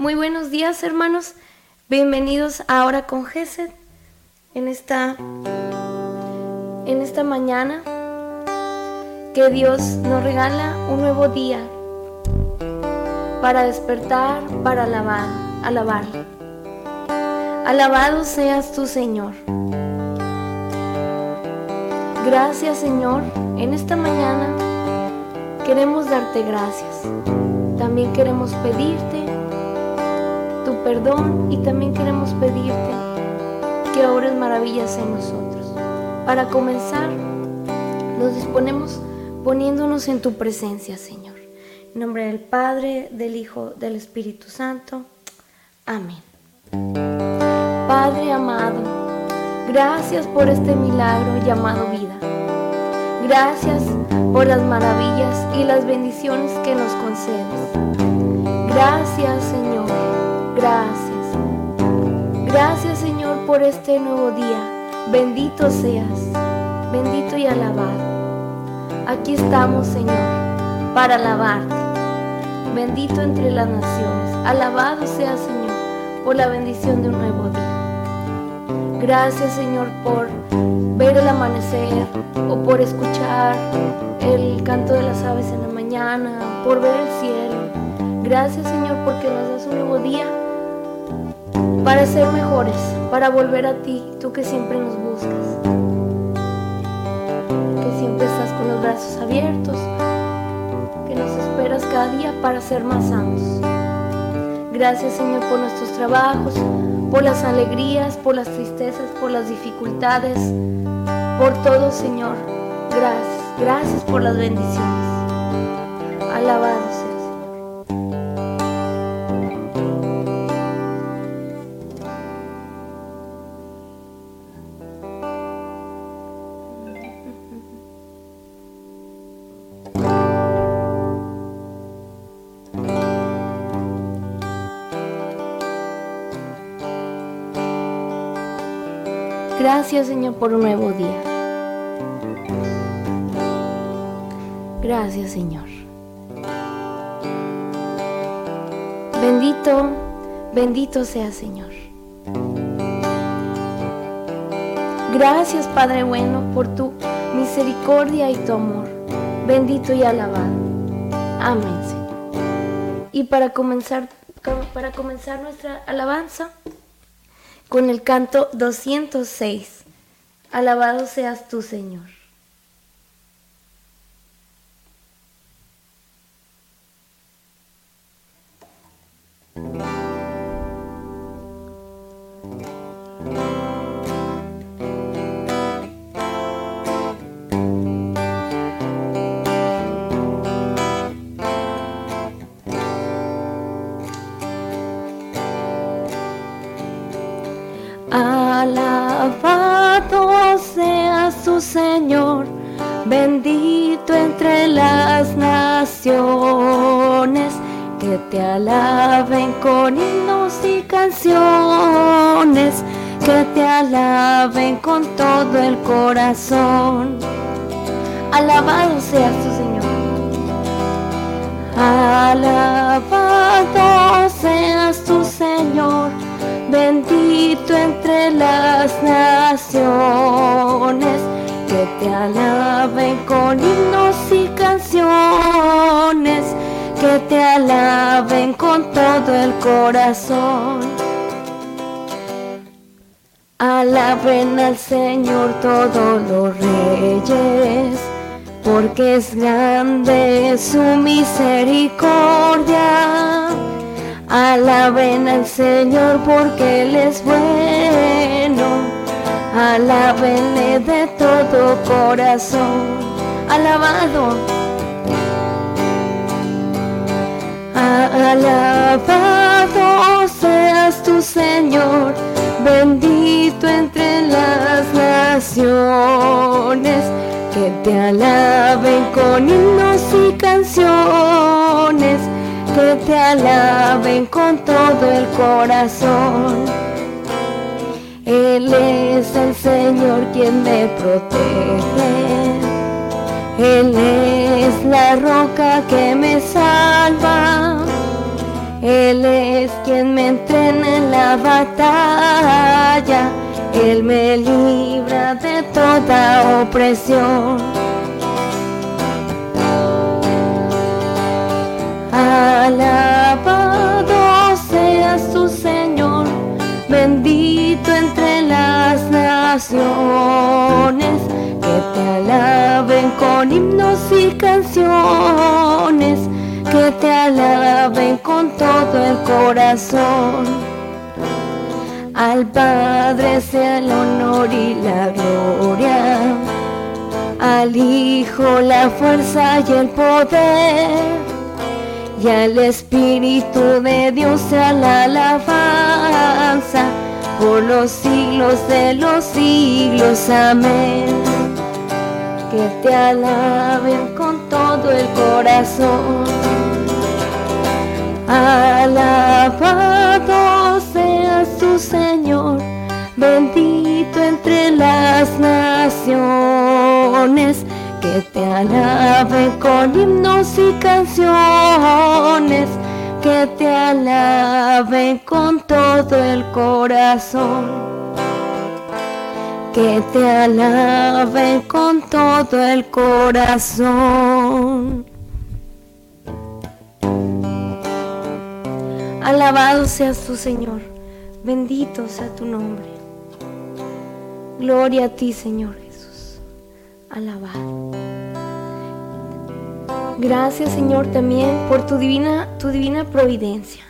Muy buenos días hermanos. Bienvenidos Ahora con Gesed en esta en esta mañana que Dios nos regala un nuevo día para despertar, para alabar. Alabado seas tú, Señor. Gracias, Señor. En esta mañana queremos darte gracias. También queremos pedirte tu perdón y también queremos pedirte que obres maravillas en nosotros. Para comenzar, nos disponemos poniéndonos en tu presencia, Señor. En nombre del Padre, del Hijo, del Espíritu Santo. Amén. Padre amado, gracias por este milagro llamado vida. Gracias por las maravillas y las bendiciones que nos concedes. Gracias, Señor. Gracias. Gracias, Señor, por este nuevo día. Bendito seas. Bendito y alabado. Aquí estamos, Señor, para alabarte. Bendito entre las naciones. Alabado sea, Señor, por la bendición de un nuevo día. Gracias, Señor, por ver el amanecer o por escuchar el canto de las aves en la mañana, por ver el cielo. Gracias, Señor, porque nos das un nuevo día para ser mejores, para volver a ti, tú que siempre nos buscas siempre estás con los brazos abiertos, que nos esperas cada día para ser más sanos. Gracias Señor por nuestros trabajos, por las alegrías, por las tristezas, por las dificultades, por todo Señor. Gracias, gracias por las bendiciones. Alabados. Gracias Señor por un nuevo día. Gracias Señor. Bendito, bendito sea Señor. Gracias Padre bueno por tu misericordia y tu amor. Bendito y alabado. Amén Señor. Y para comenzar, para comenzar nuestra alabanza, con el canto 206. Alabado seas tú, Señor. Señor, bendito entre las naciones, que te alaben con himnos y canciones, que te alaben con todo el corazón. Alabado seas tu Señor. Alabado seas tu Señor bendito entre las naciones, que te alaben con himnos y canciones, que te alaben con todo el corazón. Alaben al Señor todos los reyes, porque es grande su misericordia Alaben al Señor porque Él es bueno. Alabenle de todo corazón. Alabado. Alabado seas tu Señor, bendito entre las naciones, que te alaben con himnos y canciones que te alaben con todo el corazón. Él es el Señor quien me protege. Él es la roca que me salva. Él es quien me entrena en la batalla, Él me libra de toda opresión. Alabado seas tu Señor, bendito entre las naciones, que te alaben con himnos y canciones que te alaben con todo el corazón. Al Padre sea el honor y la gloria, al Hijo la fuerza y el poder, y al Espíritu de Dios sea la alabanza por los siglos de los siglos. Amén. Que te alaben con todo el corazón Alabado seas tu Señor, bendito entre las naciones, que te alaben con himnos y canciones, que te alaben con todo el corazón, que te alaben con todo el corazón. Alabado seas tu Señor, bendito sea tu nombre. Gloria a ti, Señor Jesús. Alabado. Gracias, Señor, también por tu divina, tu divina providencia.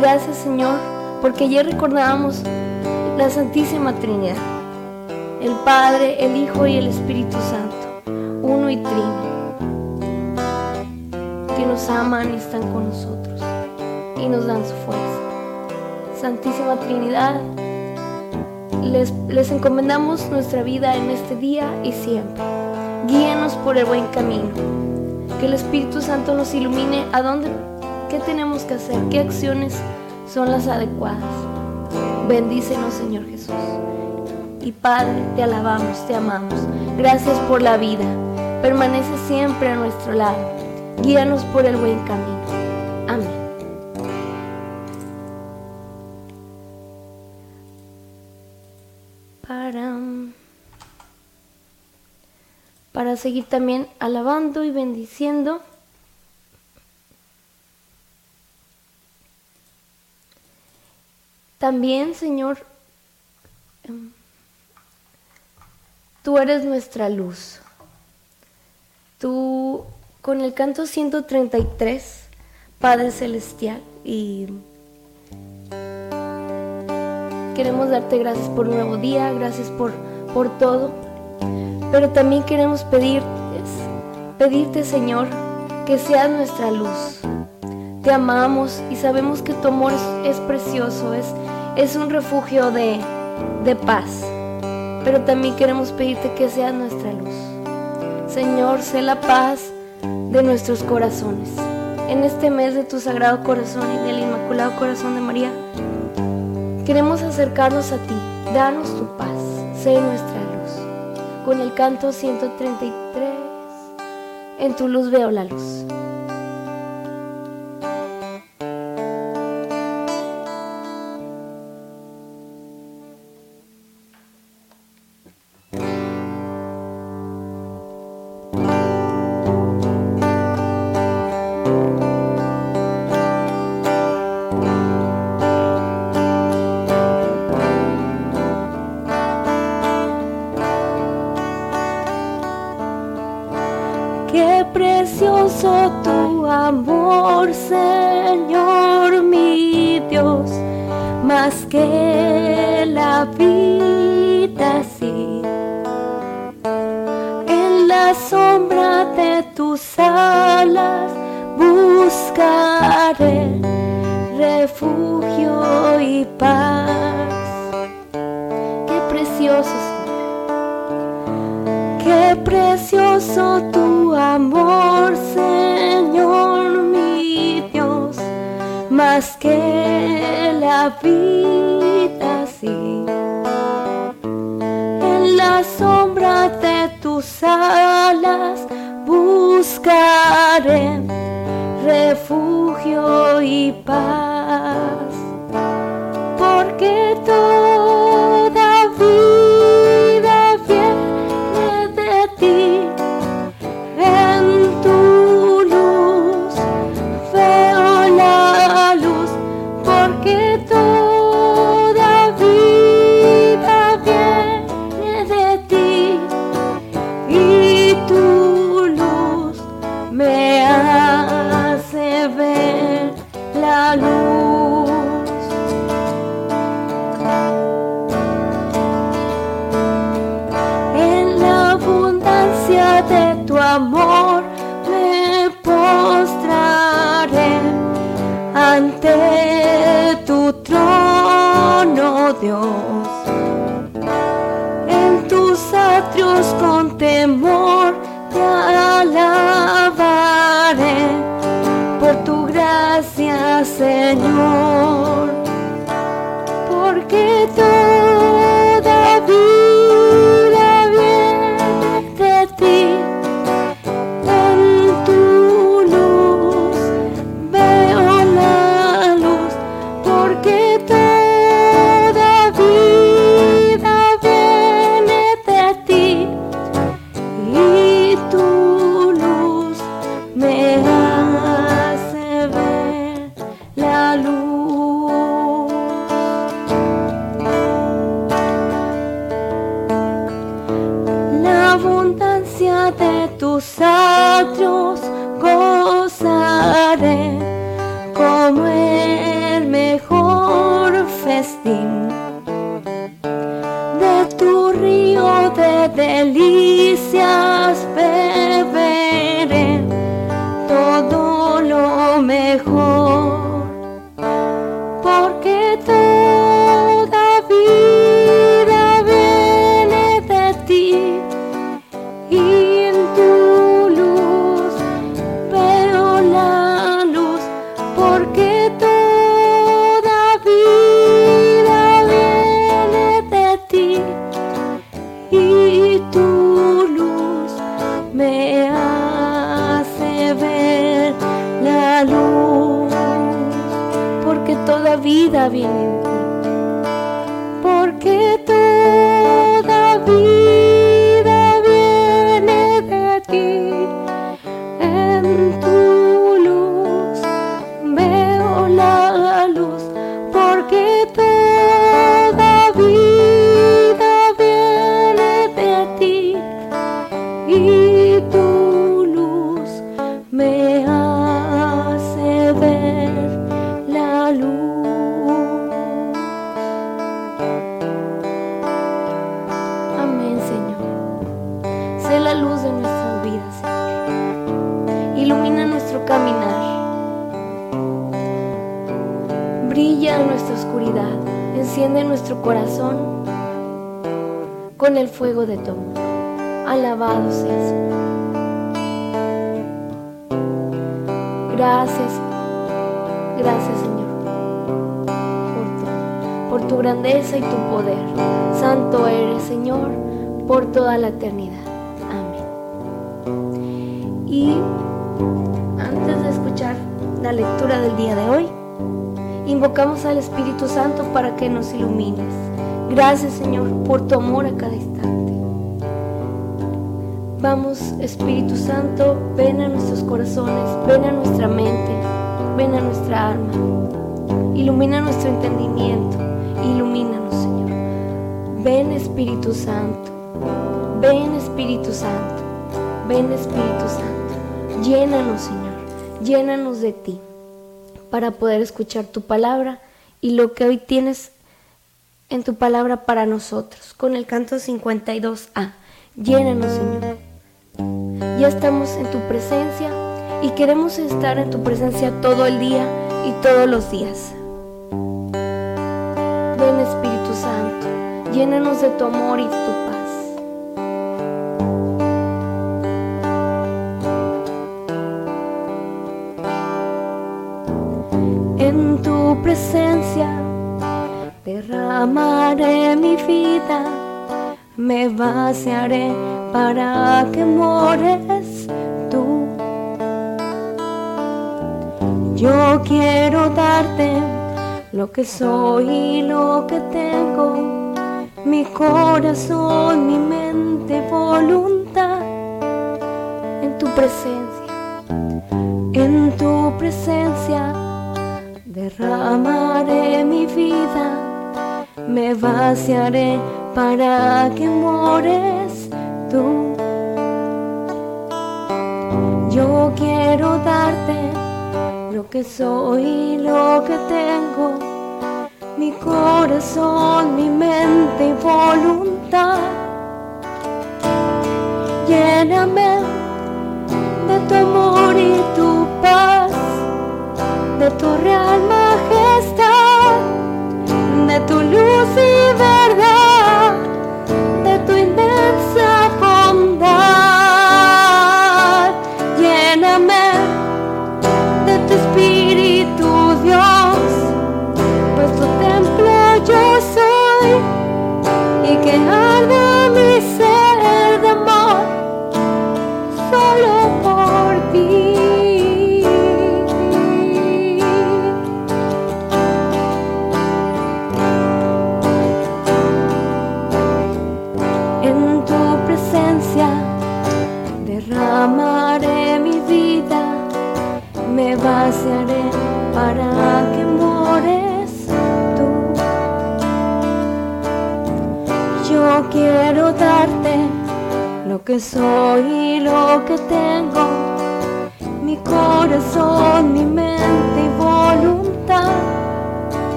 Gracias, Señor, porque ayer recordábamos la Santísima Trinidad, el Padre, el Hijo y el Espíritu Santo, uno y trino, que nos aman y están con nosotros y nos dan su fuerza. Santísima Trinidad, les, les encomendamos nuestra vida en este día y siempre. Guíenos por el buen camino. Que el Espíritu Santo nos ilumine a dónde, qué tenemos que hacer, qué acciones son las adecuadas. Bendícenos, Señor Jesús. Y Padre, te alabamos, te amamos. Gracias por la vida. Permanece siempre a nuestro lado. Guíanos por el buen camino. Seguir también alabando y bendiciendo. También, Señor, em, tú eres nuestra luz. Tú, con el canto 133, Padre Celestial, y queremos darte gracias por un nuevo día, gracias por, por todo, pero también queremos pedirte, pedirte Señor, que seas nuestra luz. Te amamos y sabemos que tu amor es, precioso, es, es un refugio de, de paz, pero también queremos pedirte que seas nuestra luz. Señor, sé la paz de nuestros corazones. En este mes de tu Sagrado Corazón y del Inmaculado Corazón de María, Queremos acercarnos a ti, danos tu paz, sé nuestra. Con el canto 133, en tu luz veo la luz. de tus alas buscaré refugio y paz. Qué precioso, Señor. Qué precioso tu amor, Señor mi Dios, más que la vida sí. En la sombra de tus alas buscaré refugio y paz, porque todo y tu luz me hace ver la luz porque toda vida viene Corazón con el fuego de tu amor. Alabado seas. Gracias, gracias Señor, por por tu grandeza y tu poder. Santo eres Señor por toda la eternidad. Amén. Y antes de escuchar la lectura del día de hoy, invocamos al Espíritu Santo para que nos ilumines. Gracias Señor por tu amor a cada instante. Vamos, Espíritu Santo, ven a nuestros corazones, ven a nuestra mente, ven a nuestra alma. Ilumina nuestro entendimiento, ilumínanos, Señor. Ven, Espíritu Santo, ven, Espíritu Santo, ven, Espíritu Santo. Llénanos, Señor, llénanos de ti para poder escuchar tu palabra y lo que hoy tienes en tu palabra para nosotros, con el canto 52A. Llénanos, Señor. Ya estamos en tu presencia y queremos estar en tu presencia todo el día y todos los días. Ven Espíritu Santo, llénanos de tu amor y de tu paz. Presencia derramaré mi vida, me vaciaré para que mores tú. Yo quiero darte lo que soy y lo que tengo, mi corazón, mi mente, voluntad, en tu presencia, en tu presencia, derramaré mi vida, me vaciaré para que mores tú. Yo quiero darte lo que soy lo que tengo, mi corazón, mi mente y voluntad. Lléname de tu amor y tu tu real majestad, de tu luz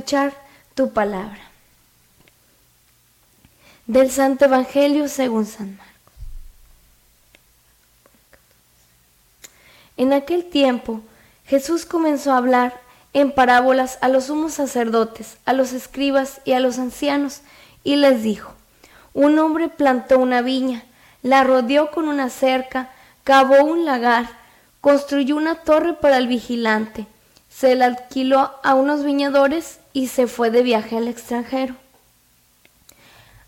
escuchar tu palabra. Del Santo Evangelio según San Marcos. En aquel tiempo, Jesús comenzó a hablar en parábolas a los sumos sacerdotes, a los escribas y a los ancianos, y les dijo, un hombre plantó una viña, la rodeó con una cerca, cavó un lagar, construyó una torre para el vigilante, se la alquiló a unos viñadores y se fue de viaje al extranjero.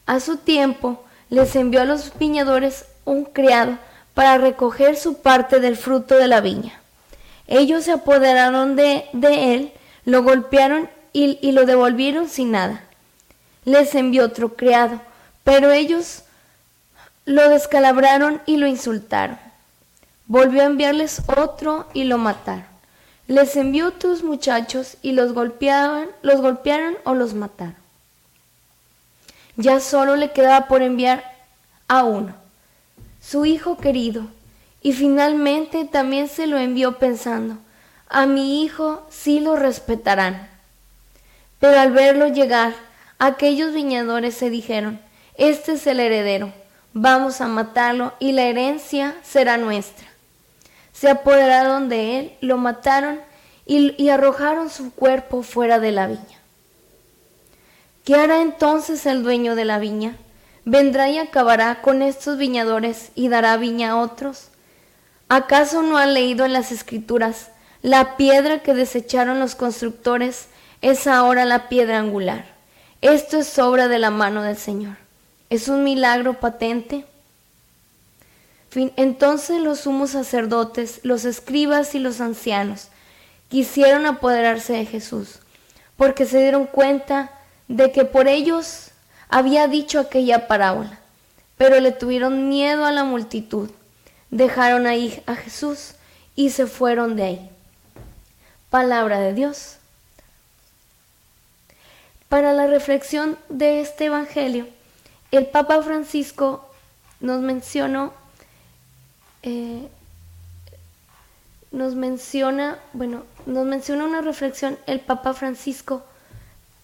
A su tiempo les envió a los viñadores un criado para recoger su parte del fruto de la viña. Ellos se apoderaron de, él, lo golpearon y lo devolvieron sin nada. Les envió otro criado, pero ellos lo descalabraron y lo insultaron. Volvió a enviarles otro y lo mataron. Les envió otros muchachos y los golpeaban, los golpearon o los mataron. Ya solo le quedaba por enviar a uno, su hijo querido, y finalmente también se lo envió pensando, a mi hijo sí lo respetarán. Pero al verlo llegar, aquellos viñadores se dijeron, este es el heredero, vamos a matarlo y la herencia será nuestra. Se apoderaron de él, lo mataron y, arrojaron su cuerpo fuera de la viña. ¿Qué hará entonces el dueño de la viña? ¿Vendrá y acabará con estos viñadores y dará viña a otros? ¿Acaso no han leído en las escrituras, la piedra que desecharon los constructores es ahora la piedra angular? Esto es obra de la mano del Señor. ¿Es un milagro patente? Entonces los sumos sacerdotes, los escribas y los ancianos quisieron apoderarse de Jesús, porque se dieron cuenta de que por ellos había dicho aquella parábola, pero le tuvieron miedo a la multitud. Dejaron ahí a Jesús y se fueron de ahí. Palabra de Dios. para la reflexión de este Evangelio, el Papa Francisco nos mencionó, eh, nos menciona, bueno, nos menciona una reflexión el Papa Francisco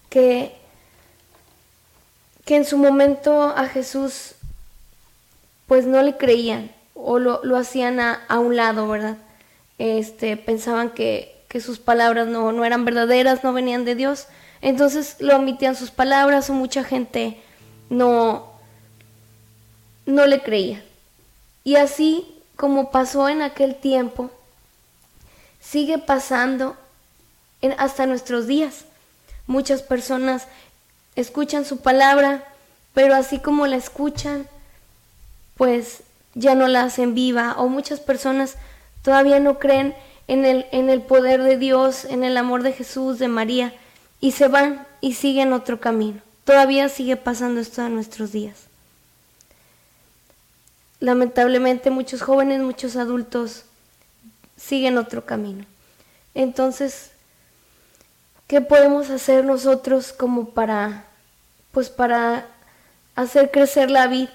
que, que en su momento a Jesús pues no le creían o lo, hacían a, a, un lado, ¿verdad? Este, pensaban que, que sus palabras no, no, eran verdaderas, no venían de Dios. Entonces lo omitían sus palabras o mucha gente no, no le creía. Y así como pasó en aquel tiempo, sigue pasando hasta nuestros días. Muchas personas escuchan su palabra, pero así como la escuchan, pues ya no la hacen viva. O muchas personas todavía no creen en el, en el poder de Dios, en el amor de Jesús, de María, y se van y siguen otro camino. Todavía sigue pasando esto en nuestros días. Lamentablemente muchos jóvenes, muchos adultos siguen otro camino. Entonces, ¿qué podemos hacer nosotros como para, pues para hacer crecer la vida?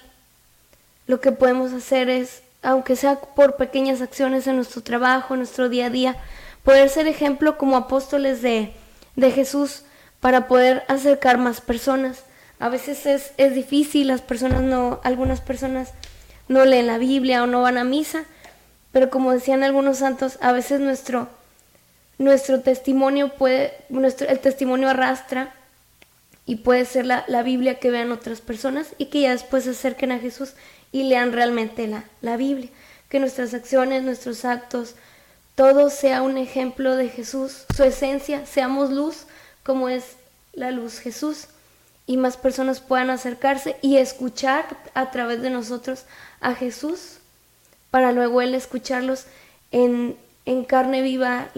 Lo que podemos hacer es, aunque sea por pequeñas acciones en nuestro trabajo, en nuestro día a día, poder ser ejemplo como apóstoles de, de Jesús para poder acercar más personas. A veces es, es difícil, las personas no, algunas personas no leen la Biblia o no van a misa, pero como decían algunos santos, a veces nuestro, nuestro testimonio puede, nuestro, el testimonio arrastra y puede ser la, la, Biblia que vean otras personas y que ya después se acerquen a Jesús y lean realmente la, la Biblia. Que nuestras acciones, nuestros actos, todo sea un ejemplo de Jesús, su esencia, seamos luz como es la luz Jesús y más personas puedan acercarse y escuchar a través de nosotros a Jesús para luego Él escucharlos en, en carne viva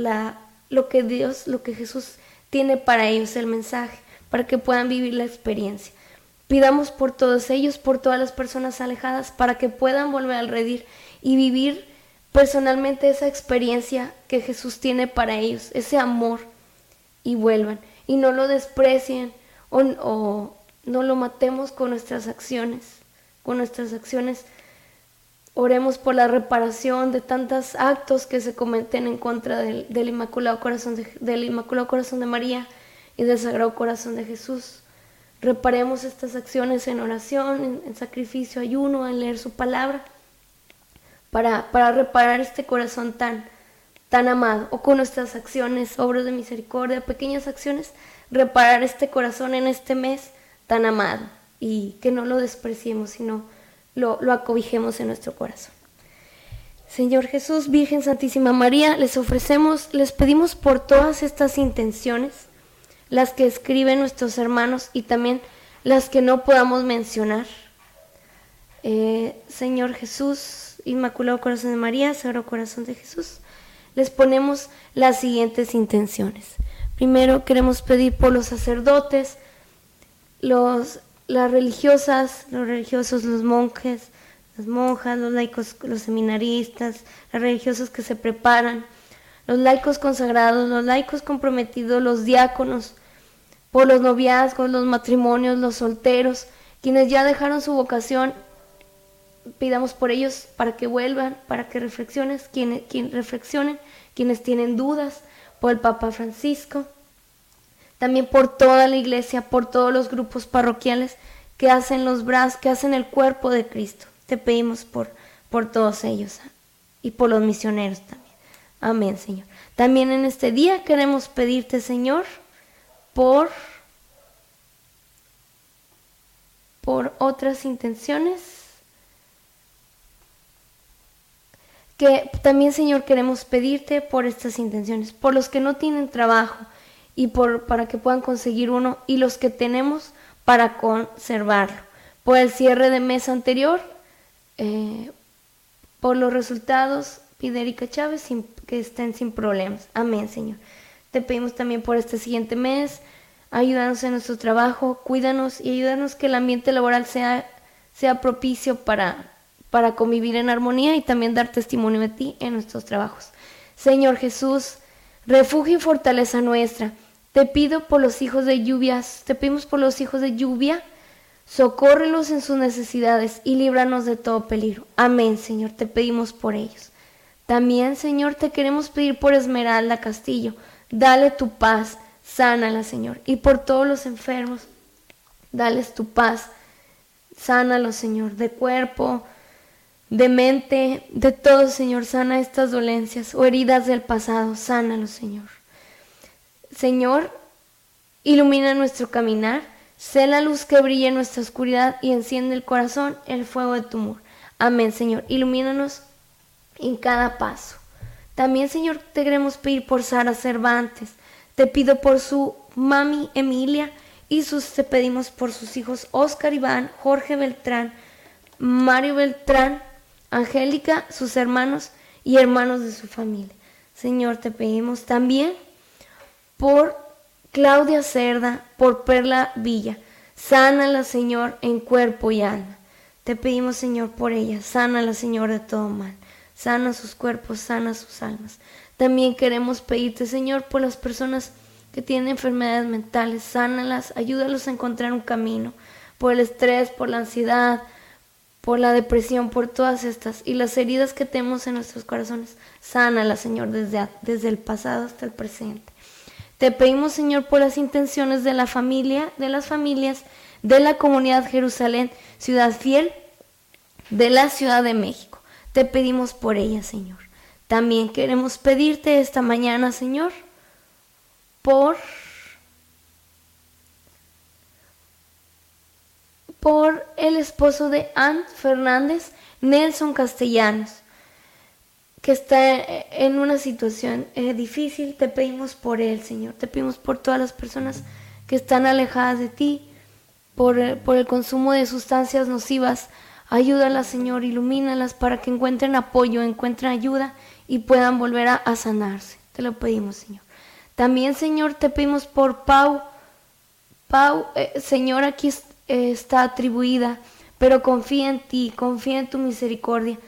lo que Dios, lo que Jesús tiene para ellos, el mensaje, para que puedan vivir la experiencia. Pidamos por todos ellos, por todas las personas alejadas, para que puedan volver al redir y vivir personalmente esa experiencia que Jesús tiene para ellos, ese amor, y vuelvan, y no lo desprecien, o, no lo matemos con nuestras acciones, con nuestras acciones. Oremos por la reparación de tantos actos que se cometen en contra del, Inmaculado Corazón de, del Corazón de María y del Sagrado Corazón de Jesús. Reparemos estas acciones en oración, en, sacrificio, ayuno, en leer su palabra, para, para reparar este corazón tan, tan amado, o con nuestras acciones, obras de misericordia, pequeñas acciones reparar este corazón en este mes tan amado y que no lo despreciemos, sino lo, lo acobijemos en nuestro corazón. Señor Jesús, Virgen Santísima María, les ofrecemos, les pedimos por todas estas intenciones, las que escriben nuestros hermanos y también las que no podamos mencionar. Eh, Señor Jesús, Inmaculado Corazón de María, Sagrado Corazón de Jesús, les ponemos las siguientes intenciones. Primero queremos pedir por los sacerdotes, los, las religiosas, los religiosos, los monjes, las monjas, los laicos, los seminaristas, las religiosas que se preparan, los laicos consagrados, los laicos comprometidos, los diáconos, por los noviazgos, los matrimonios, los solteros, quienes ya dejaron su vocación, pidamos por ellos para que vuelvan, para que reflexionen, quienes, quienes reflexionen, quienes tienen dudas, por el Papa Francisco, también por toda la iglesia, por todos los grupos parroquiales que hacen los brazos, que hacen el cuerpo de Cristo. Te pedimos por, por todos ellos y por los misioneros también. Amén, Señor. También en este día queremos pedirte, Señor, por por otras intenciones que también, Señor, queremos pedirte por estas intenciones, por los que no tienen trabajo y por, para que puedan conseguir uno, y los que tenemos para conservarlo. Por el cierre de mes anterior, eh, por los resultados, pide Erika Chávez que estén sin problemas. Amén, Señor. Te pedimos también por este siguiente mes, ayúdanos en nuestro trabajo, cuídanos y ayúdanos que el ambiente laboral sea, sea propicio para para convivir en armonía y también dar testimonio de ti en nuestros trabajos. Señor Jesús, refugio y fortaleza nuestra, Te pido por los hijos de lluvias, te pedimos por los hijos de lluvia, socórrelos en sus necesidades y líbranos de todo peligro. Amén, Señor, te pedimos por ellos. También, Señor, te queremos pedir por Esmeralda Castillo, dale tu paz, sánala, Señor, y por todos los enfermos, dales tu paz, sánalos, Señor, de cuerpo, de mente, de todo, Señor. Sana estas dolencias o heridas del pasado. Sánalos, Señor. Señor, ilumina nuestro caminar. Sé la luz que brilla en nuestra oscuridad y enciende el corazón el fuego de tu amor. Amén, Señor. Ilumínanos en cada paso. También, Señor, te queremos pedir por Sara Cervantes. Te pido por su mami Emilia y sus, te pedimos por sus hijos Oscar Iván, Jorge Beltrán, Mario Beltrán, Angélica, sus hermanos y hermanos de su familia. Señor, te pedimos también por Claudia Cerda, por Perla Villa. Sánala, Señor, en cuerpo y alma. Te pedimos, Señor, por ella. Sánala, Señor, de todo mal. Sana sus cuerpos, sana sus almas. También queremos pedirte, Señor, por las personas que tienen enfermedades mentales. Sánalas, ayúdalos a encontrar un camino. Por el estrés, por la ansiedad, por la depresión, por todas estas y las heridas que tenemos en nuestros corazones. Sánalas, Señor, desde, desde el pasado hasta el presente. Te pedimos, Señor, por las intenciones de la familia, de las familias, de la comunidad Jerusalén, ciudad fiel, de la Ciudad de México. Te pedimos por ella, Señor. También queremos pedirte esta mañana, Señor, por por el esposo de Ann Fernández, Nelson Castellanos, que está en una situación eh, difícil. Te pedimos por él, Señor. Te pedimos por todas las personas que están alejadas de ti, por, eh, por el consumo de sustancias nocivas. Ayúdalas, Señor, ilumínalas para que encuentren apoyo, encuentren ayuda y puedan volver a, sanarse. Te lo pedimos, Señor. También, Señor, te pedimos por Pau. Pau, eh, Señor, aquí está atribuida, pero confía en ti, confía en tu misericordia.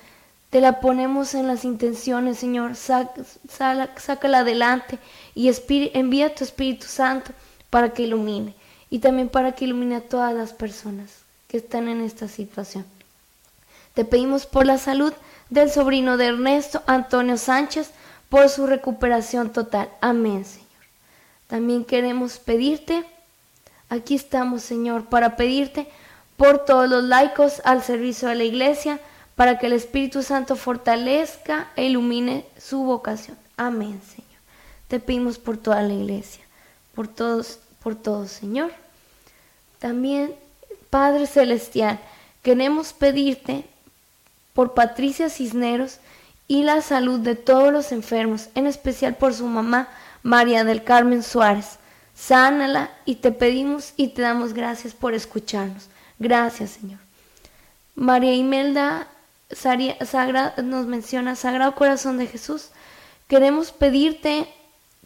Te la ponemos en las intenciones, Señor. sácala adelante y envía tu Espíritu Santo para que ilumine y también para que ilumine a todas las personas que están en esta situación. Te pedimos por la salud del sobrino de Ernesto, Antonio Sánchez, por su recuperación total. Amén, Señor. También queremos pedirte Aquí estamos, Señor, para pedirte por todos los laicos al servicio de la iglesia, para que el Espíritu Santo fortalezca e ilumine su vocación. Amén, Señor. Te pedimos por toda la iglesia, por todos, por todos, Señor. También, Padre Celestial, queremos pedirte por Patricia Cisneros y la salud de todos los enfermos, en especial por su mamá, María del Carmen Suárez Sánala y te pedimos y te damos gracias por escucharnos. Gracias, Señor. María Imelda nos menciona, Sagrado Corazón de Jesús, queremos pedirte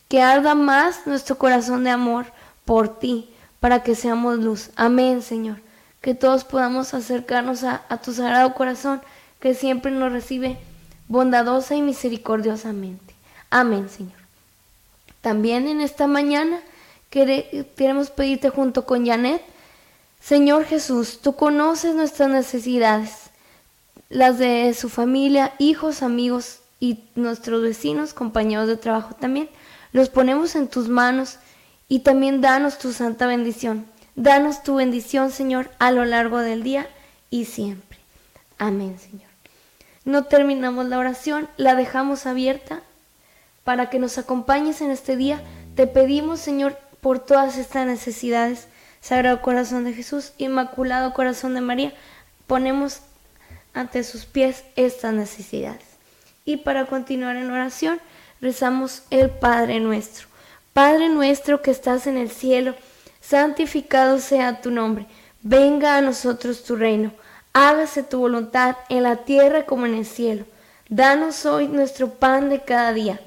que arda más nuestro corazón de amor por ti, para que seamos luz. Amén, Señor. Que todos podamos acercarnos a, a tu Sagrado Corazón, que siempre nos recibe bondadosa y misericordiosamente. Amén, Señor. También en esta mañana queremos pedirte junto con Janet, Señor Jesús, tú conoces nuestras necesidades, las de su familia, hijos, amigos y nuestros vecinos, compañeros de trabajo también. Los ponemos en tus manos y también danos tu santa bendición. Danos tu bendición, Señor, a lo largo del día y siempre. Amén, Señor. No terminamos la oración, la dejamos abierta para que nos acompañes en este día. Te pedimos, Señor, por todas estas necesidades. Sagrado Corazón de Jesús, Inmaculado Corazón de María, ponemos ante sus pies estas necesidades. Y para continuar en oración, rezamos el Padre nuestro. Padre nuestro que estás en el cielo, santificado sea tu nombre. Venga a nosotros tu reino. Hágase tu voluntad en la tierra como en el cielo. Danos hoy nuestro pan de cada día.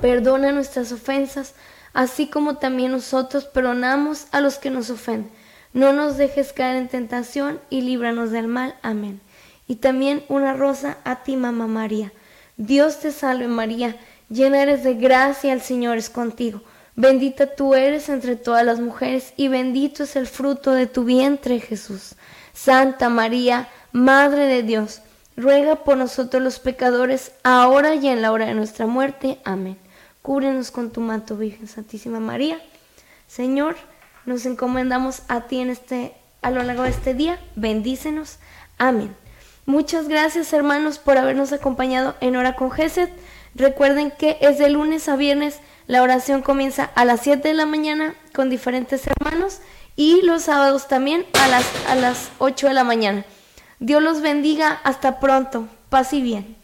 Perdona nuestras ofensas así como también nosotros perdonamos a los que nos ofenden. No nos dejes caer en tentación y líbranos del mal. Amén. Y también una rosa a ti, mamá María. Dios te salve María, llena eres de gracia, el Señor es contigo. Bendita tú eres entre todas las mujeres y bendito es el fruto de tu vientre, Jesús. Santa María, Madre de Dios, ruega por nosotros los pecadores, ahora y en la hora de nuestra muerte. Amén. Cúbrenos con tu manto, Virgen Santísima María. Señor, nos encomendamos a ti en este, a lo largo de este día. Bendícenos. Amén. Muchas gracias, hermanos, por habernos acompañado en Hora con Gesed. Recuerden que es de lunes a viernes la oración comienza a las 7 de la mañana con diferentes hermanos y los sábados también a las, a las 8 de la mañana. Dios los bendiga. Hasta pronto. Paz y bien.